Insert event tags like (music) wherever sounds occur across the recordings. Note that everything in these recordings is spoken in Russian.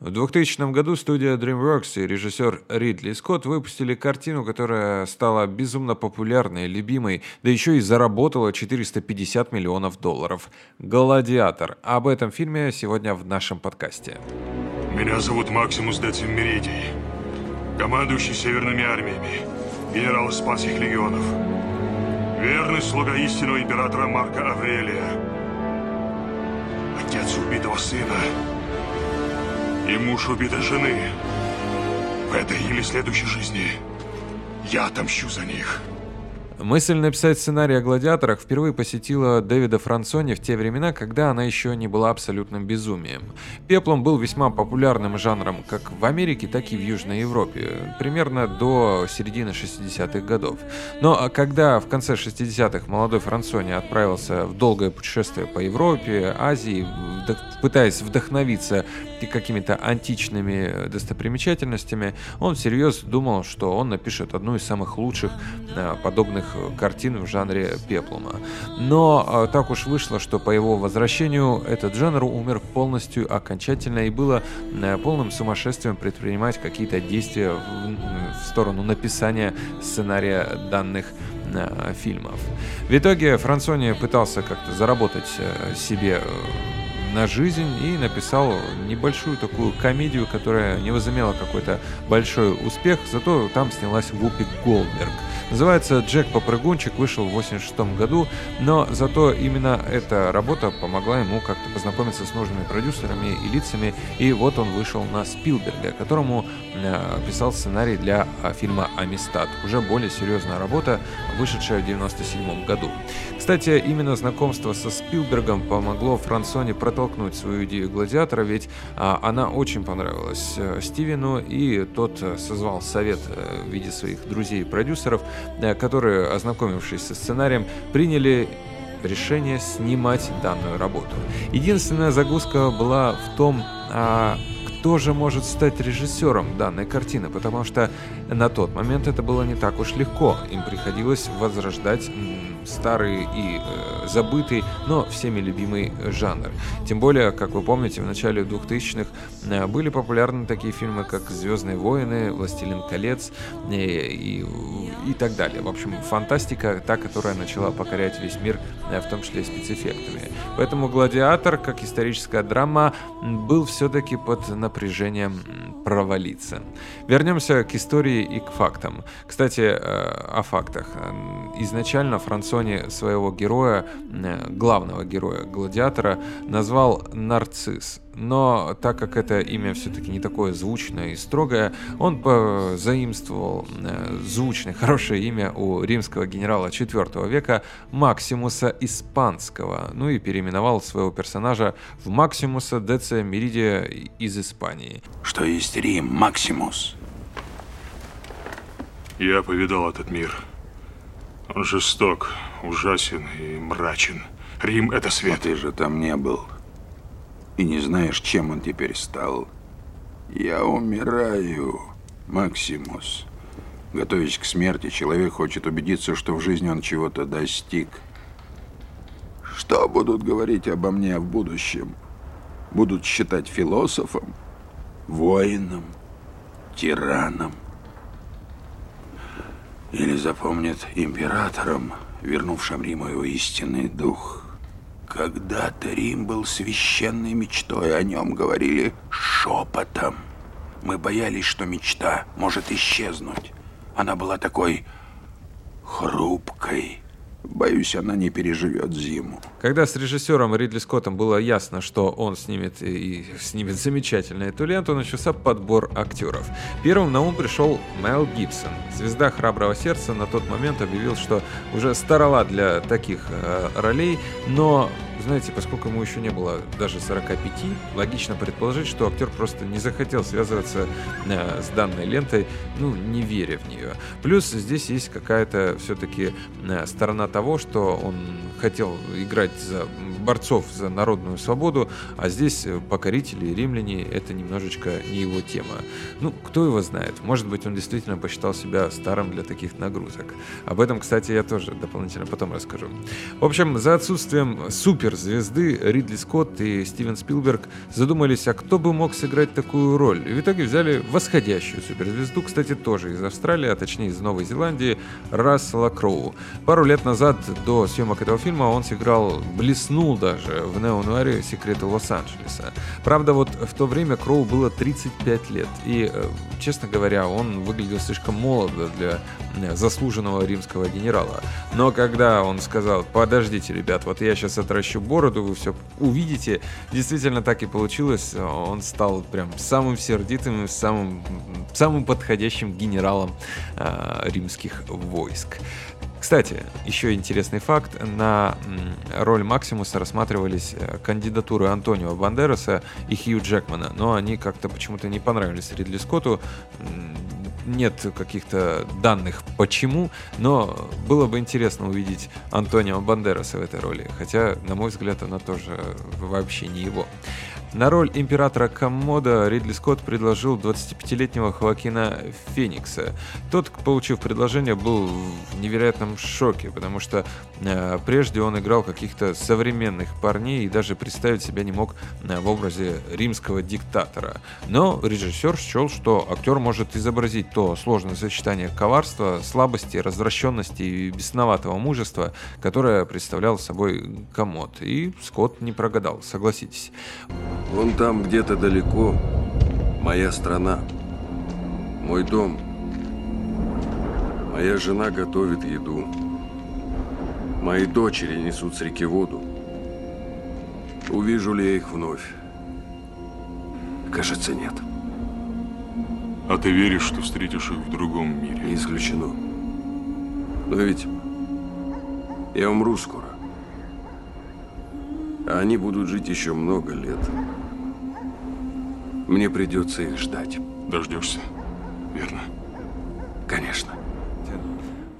В 2000 году студия DreamWorks и режиссер Ридли Скотт выпустили картину, которая стала безумно популярной, любимой, да еще и заработала 450 миллионов долларов. «Гладиатор». Об этом фильме сегодня в нашем подкасте. Меня зовут Максимус Децим Меридий, командующий северными армиями, генерал испанских легионов. Верный слуга истинного императора Марка Аврелия. Отец убитого сына и муж убитой жены. В этой или следующей жизни я отомщу за них. Мысль написать сценарий о гладиаторах впервые посетила Дэвида Франсони в те времена, когда она еще не была абсолютным безумием. Пеплом был весьма популярным жанром как в Америке, так и в Южной Европе, примерно до середины 60-х годов. Но когда в конце 60-х молодой Франсони отправился в долгое путешествие по Европе, Азии, пытаясь вдохновиться какими-то античными достопримечательностями, он всерьез думал, что он напишет одну из самых лучших а, подобных картин в жанре пеплума. Но а, так уж вышло, что по его возвращению этот жанр умер полностью окончательно и было э, полным сумасшествием предпринимать какие-то действия в, в сторону написания сценария данных э, фильмов. В итоге Франсони пытался как-то заработать э, себе на жизнь и написал небольшую такую комедию, которая не возымела какой-то большой успех, зато там снялась Вупи Голдберг – Называется «Джек Попрыгунчик», вышел в 86 году, но зато именно эта работа помогла ему как-то познакомиться с нужными продюсерами и лицами, и вот он вышел на Спилберга, которому э, писал сценарий для э, фильма «Амистад». Уже более серьезная работа, вышедшая в 97 году. Кстати, именно знакомство со Спилбергом помогло Франсоне протолкнуть свою идею «Гладиатора», ведь а, она очень понравилась э, Стивену, и тот созвал совет в виде своих друзей и продюсеров, Э, которые, ознакомившись со сценарием, приняли решение снимать данную работу. Единственная загвоздка была в том, а, кто же может стать режиссером данной картины, потому что на тот момент это было не так уж легко. Им приходилось возрождать старый и э, забытый, но всеми любимый жанр. Тем более, как вы помните, в начале 2000-х э, были популярны такие фильмы, как «Звездные войны», «Властелин колец» э, и, и так далее. В общем, фантастика, та, которая начала покорять весь мир, э, в том числе и спецэффектами. Поэтому «Гладиатор», как историческая драма, был все-таки под напряжением провалиться. Вернемся к истории и к фактам. Кстати, э, о фактах. Изначально Франсони своего героя, э, главного героя Гладиатора, назвал Нарцисс. Но так как это имя все-таки не такое звучное и строгое, он заимствовал э, звучное, хорошее имя у римского генерала IV века Максимуса Испанского, ну и переименовал своего персонажа в Максимуса Деция Меридия из Испании. Что есть Рим, Максимус? Я повидал этот мир. Он жесток, ужасен и мрачен. Рим — это свет. А ты же там не был и не знаешь, чем он теперь стал. Я умираю, Максимус. Готовясь к смерти, человек хочет убедиться, что в жизни он чего-то достиг. Что будут говорить обо мне в будущем? Будут считать философом, воином, тираном? Или запомнят императором, вернувшим Риму его истинный дух? Когда-то Рим был священной мечтой, о нем говорили шепотом. Мы боялись, что мечта может исчезнуть. Она была такой хрупкой, Боюсь, она не переживет зиму. Когда с режиссером Ридли Скоттом было ясно, что он снимет и снимет замечательно эту ленту, начался подбор актеров. Первым на ум пришел Мел Гибсон. Звезда «Храброго сердца» на тот момент объявил, что уже староват для таких э, ролей, но знаете, поскольку ему еще не было даже 45, логично предположить, что актер просто не захотел связываться э, с данной лентой, ну, не веря в нее. Плюс здесь есть какая-то все-таки э, сторона того, что он хотел играть за борцов за народную свободу, а здесь покорители и римляне — это немножечко не его тема. Ну, кто его знает, может быть, он действительно посчитал себя старым для таких нагрузок. Об этом, кстати, я тоже дополнительно потом расскажу. В общем, за отсутствием суперзвезды Ридли Скотт и Стивен Спилберг задумались, а кто бы мог сыграть такую роль. И в итоге взяли восходящую суперзвезду, кстати, тоже из Австралии, а точнее из Новой Зеландии, Рассела Кроу. Пару лет назад, до съемок этого фильма, он сыграл, блеснул даже в неонуаре «Секреты Лос-Анджелеса». Правда, вот в то время Кроу было 35 лет, и, э, честно говоря, он выглядел слишком молодо для э, заслуженного римского генерала. Но когда он сказал, подождите, ребят, вот я сейчас отращу бороду, вы все увидите, действительно так и получилось, он стал прям самым сердитым и самым, самым подходящим генералом э, римских войск. Кстати, еще интересный факт. На роль Максимуса рассматривались э, кандидатуры Антонио Бандераса и Хью Джекмана, но они как-то почему-то не понравились Ридли Скотту. Нет каких-то данных почему, но было бы интересно увидеть Антонио Бандераса в этой роли, хотя, на мой взгляд, она тоже вообще не его. На роль императора Коммода Ридли Скотт предложил 25-летнего Хоакина Феникса. Тот, получив предложение, был в невероятном шоке, потому что э, прежде он играл каких-то современных парней и даже представить себя не мог э, в образе римского диктатора. Но режиссер счел, что актер может изобразить то сложное сочетание коварства, слабости, развращенности и бесноватого мужества, которое представлял собой Коммод. И Скотт не прогадал, согласитесь. Вон там где-то далеко моя страна, мой дом. Моя жена готовит еду. Мои дочери несут с реки воду. Увижу ли я их вновь? Кажется, нет. А ты веришь, что встретишь их в другом мире? Не исключено. Но ведь я умру скоро. А они будут жить еще много лет. Мне придется их ждать. Дождешься, верно? Конечно.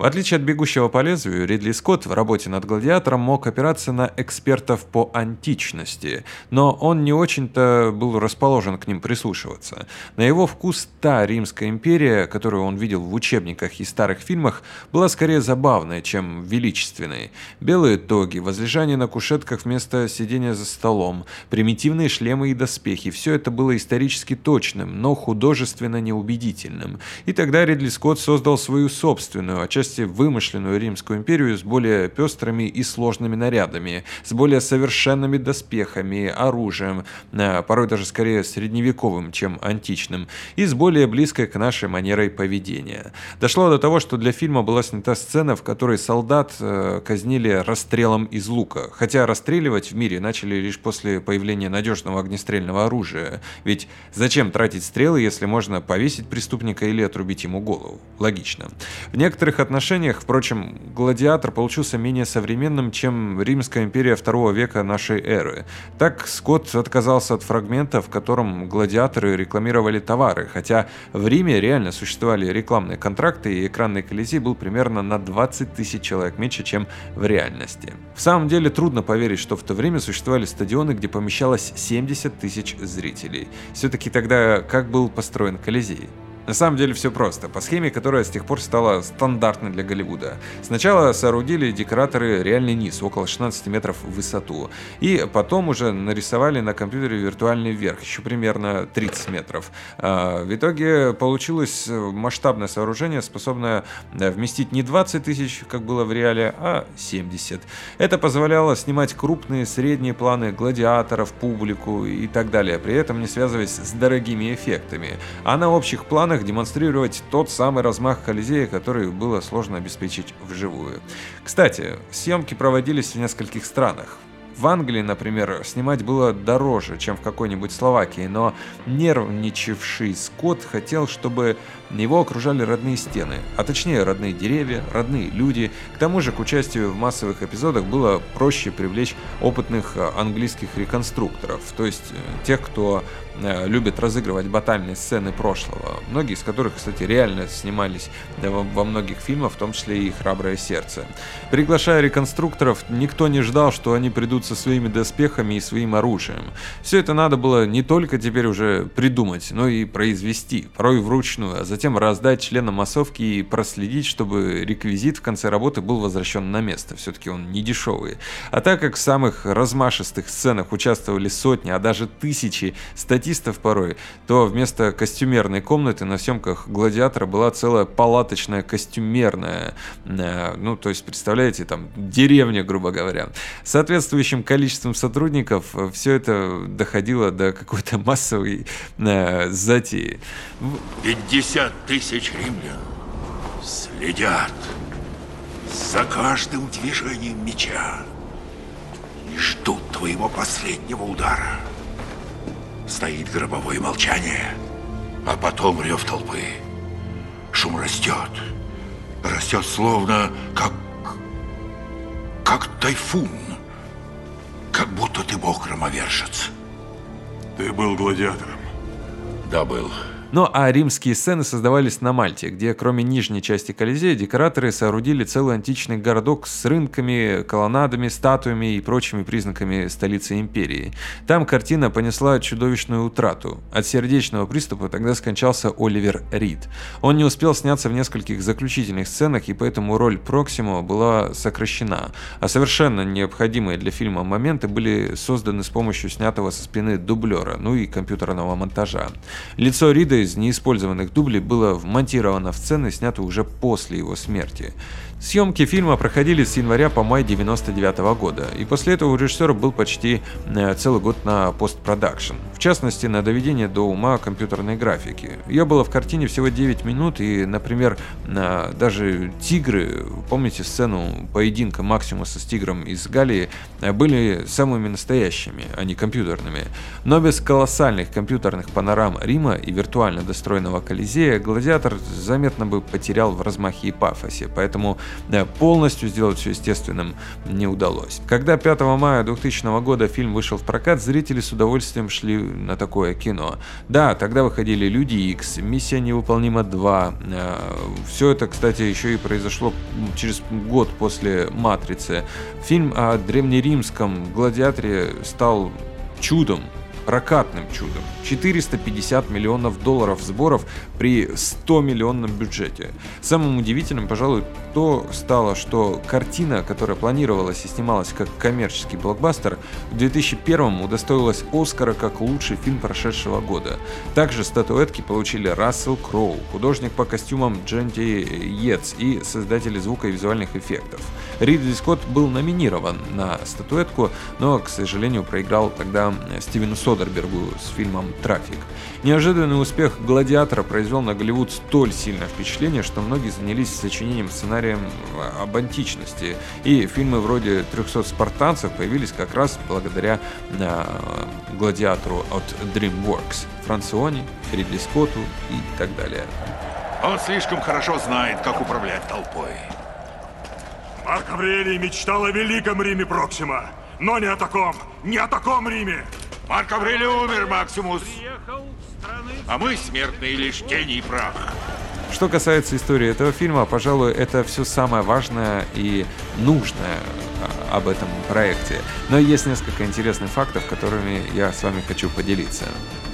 В отличие от «Бегущего по лезвию», Ридли Скотт в работе над «Гладиатором» мог опираться на экспертов по античности, но он не очень-то был расположен к ним прислушиваться. На его вкус та Римская империя, которую он видел в учебниках и старых фильмах, была скорее забавной, чем величественной. Белые тоги, возлежание на кушетках вместо сидения за столом, примитивные шлемы и доспехи – все это было исторически точным, но художественно неубедительным. И тогда Ридли Скотт создал свою собственную, отчасти отчасти вымышленную Римскую империю с более пестрыми и сложными нарядами, с более совершенными доспехами, оружием, э, порой даже скорее средневековым, чем античным, и с более близкой к нашей манерой поведения. Дошло до того, что для фильма была снята сцена, в которой солдат э, казнили расстрелом из лука, хотя расстреливать в мире начали лишь после появления надежного огнестрельного оружия. Ведь зачем тратить стрелы, если можно повесить преступника или отрубить ему голову? Логично. В некоторых отношениях отношениях, впрочем, гладиатор получился менее современным, чем Римская империя второго века нашей эры. Так Скотт отказался от фрагмента, в котором гладиаторы рекламировали товары, хотя в Риме реально существовали рекламные контракты, и экранный колизей был примерно на 20 тысяч человек меньше, чем в реальности. В самом деле трудно поверить, что в то время существовали стадионы, где помещалось 70 тысяч зрителей. Все-таки тогда как был построен колизей? На самом деле все просто, по схеме, которая с тех пор стала стандартной для Голливуда. Сначала соорудили декораторы реальный низ, около 16 метров в высоту, и потом уже нарисовали на компьютере виртуальный верх, еще примерно 30 метров. А, в итоге получилось масштабное сооружение, способное вместить не 20 тысяч, как было в реале, а 70. Это позволяло снимать крупные, средние планы гладиаторов, публику и так далее, при этом не связываясь с дорогими эффектами. А на общих планах целях демонстрировать тот самый размах Колизея, который было сложно обеспечить вживую. Кстати, съемки проводились в нескольких странах. В Англии, например, снимать было дороже, чем в какой-нибудь Словакии, но нервничавший Скотт хотел, чтобы его окружали родные стены, а точнее родные деревья, родные люди. К тому же к участию в массовых эпизодах было проще привлечь опытных английских реконструкторов, то есть э, тех, кто э, любят разыгрывать батальные сцены прошлого, многие из которых, кстати, реально снимались во многих фильмах, в том числе и «Храброе сердце». Приглашая реконструкторов, никто не ждал, что они придут со своими доспехами и своим оружием. Все это надо было не только теперь уже придумать, но и произвести, порой вручную, а затем раздать членам массовки и проследить, чтобы реквизит в конце работы был возвращен на место. Все-таки он не дешевый. А так как в самых размашистых сценах участвовали сотни, а даже тысячи статистов порой, то вместо костюмерной комнаты на съемках «Гладиатора» была целая палаточная костюмерная. Э, ну, то есть, представляете, там деревня, грубо говоря. Соответствующим количеством сотрудников все это доходило до какой-то массовой э, затеи. 50 тысяч римлян следят за каждым движением меча и ждут твоего последнего удара. Стоит гробовое молчание, а потом рев толпы. Шум растет, растет словно как, как тайфун, как будто ты бог-громовержец. Ты был гладиатором? Да, был. Ну а римские сцены создавались на Мальте, где кроме нижней части Колизея декораторы соорудили целый античный городок с рынками, колоннадами, статуями и прочими признаками столицы империи. Там картина понесла чудовищную утрату. От сердечного приступа тогда скончался Оливер Рид. Он не успел сняться в нескольких заключительных сценах, и поэтому роль Проксимо была сокращена, а совершенно необходимые для фильма моменты были созданы с помощью снятого со спины дублера, ну и компьютерного монтажа. Лицо Рида из неиспользованных дублей было вмонтировано в сцены, снятые уже после его смерти. Съемки фильма проходили с января по май 99 года, и после этого у режиссера был почти э, целый год на постпродакшн. В частности, на доведение до ума компьютерной графики. Ее было в картине всего 9 минут, и, например, даже тигры, помните сцену поединка Максимуса с тигром из Галлии, э, были самыми настоящими, а не компьютерными. Но без колоссальных компьютерных панорам Рима и виртуально достроенного Колизея, Гладиатор заметно бы потерял в размахе и пафосе, поэтому полностью сделать все естественным не удалось. Когда 5 мая 2000 года фильм вышел в прокат, зрители с удовольствием шли на такое кино. Да, тогда выходили Люди Икс, Миссия невыполнима 2. Э, все это, кстати, еще и произошло через год после Матрицы. Фильм о древнеримском гладиаторе стал чудом, прокатным чудом. 450 миллионов долларов сборов при 100 миллионном бюджете. Самым удивительным, пожалуй, то стало, что картина, которая планировалась и снималась как коммерческий блокбастер, в 2001 удостоилась Оскара как лучший фильм прошедшего года. Также статуэтки получили Рассел Кроу, художник по костюмам Дженти Йетс и создатели звука и визуальных эффектов. Ридли Скотт был номинирован на статуэтку, но, к сожалению, проиграл тогда Стивену Содербергу с фильмом «Трафик». Неожиданный успех «Гладиатора» произвел на Голливуд столь сильное впечатление, что многие занялись сочинением сценарием об античности, и фильмы вроде «300 спартанцев» появились как раз благодаря э, «Гладиатору» от DreamWorks, Франциони, Ридли Скотту и так далее. Он слишком хорошо знает, как управлять толпой. Марк Аврелий мечтал о великом Риме Проксима, но не о таком, не о таком Риме. Марк Аврелий умер, Максимус. А мы, смертные, лишь тени и прах. Что касается истории этого фильма, пожалуй, это все самое важное и нужное а, об этом проекте. Но есть несколько интересных фактов, которыми я с вами хочу поделиться.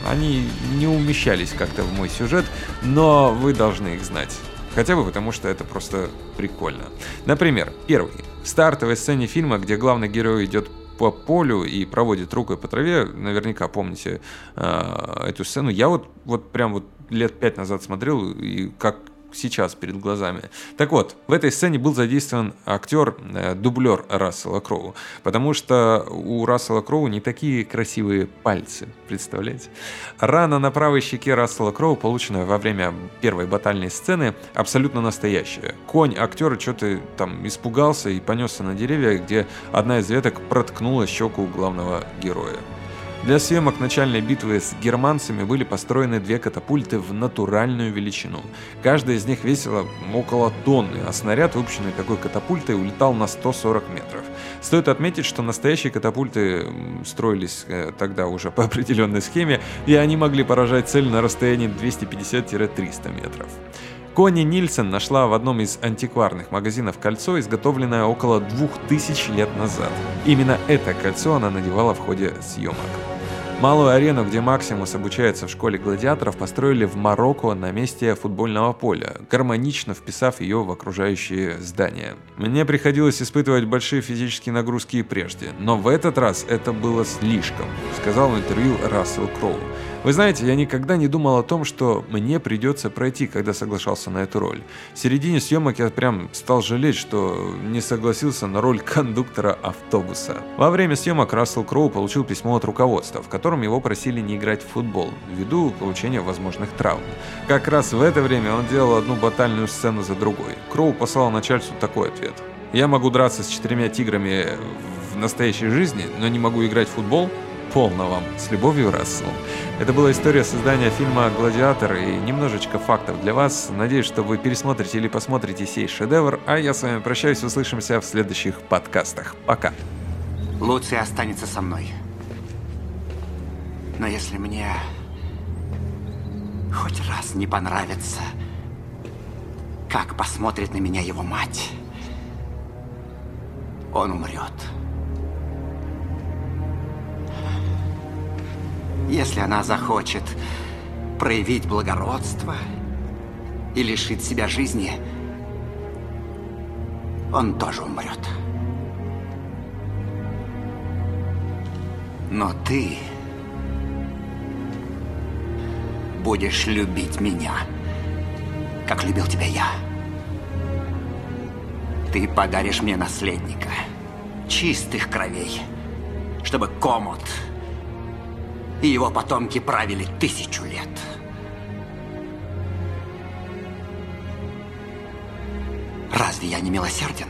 Они не умещались как-то в мой сюжет, но вы должны их знать. Хотя бы потому, что это просто прикольно. Например, первый. В стартовой сцене фильма, где главный герой идет по полю и проводит рукой по траве, наверняка помните э, эту сцену. Я вот, вот прям вот лет пять назад смотрел, и как сейчас перед глазами. Так вот, в этой сцене был задействован актер, э, Рассела Кроу, потому что у Рассела Кроу не такие красивые пальцы, представляете? Рана на правой щеке Рассела Кроу, полученная во время первой батальной сцены, абсолютно настоящая. Конь актера что-то там испугался и понесся на деревья, где одна из веток проткнула щеку главного героя. Для съемок начальной битвы с германцами были построены две катапульты в натуральную величину. Каждая из них весила около тонны, а снаряд, выпущенный такой катапультой, улетал на 140 метров. Стоит отметить, что настоящие катапульты строились э, тогда уже по (laughs) определенной схеме, и они могли поражать цель на расстоянии 250-300 метров. Кони Нильсон нашла в одном из антикварных магазинов кольцо, изготовленное около 2000 лет назад. Именно это кольцо она надевала в ходе съемок. Малую арену, где Максимус обучается в школе гладиаторов, построили в Марокко на месте футбольного поля, гармонично вписав ее в окружающие здания. Мне приходилось испытывать большие физические нагрузки и прежде, но в этот раз это было слишком, сказал в интервью Рассел Кроу. Вы знаете, я никогда не думал о том, что мне придется пройти, когда соглашался на эту роль. В середине съемок я прям стал жалеть, что не согласился на роль кондуктора автобуса. Во время съемок Рассел Кроу получил письмо от руководства, в котором его просили не играть в футбол, ввиду получения возможных травм. Как раз в это время он делал одну батальную сцену за другой. Кроу послал начальству такой ответ. «Я могу драться с четырьмя тиграми в настоящей жизни, но не могу играть в футбол? Полно вам. С любовью, Рассел». Это была история создания фильма «Гладиатор» и немножечко фактов для вас. Надеюсь, что вы пересмотрите или посмотрите сей шедевр, а я с вами прощаюсь, услышимся в следующих подкастах. Пока. Луция останется со мной. Но если мне хоть раз не понравится, как посмотрит на меня его мать, он умрет. Если она захочет проявить благородство и лишить себя жизни, он тоже умрет. Но ты будешь любить меня, как любил тебя я. Ты подаришь мне наследника, чистых кровей, чтобы Комод и его потомки правили тысячу лет. Разве я не милосерден?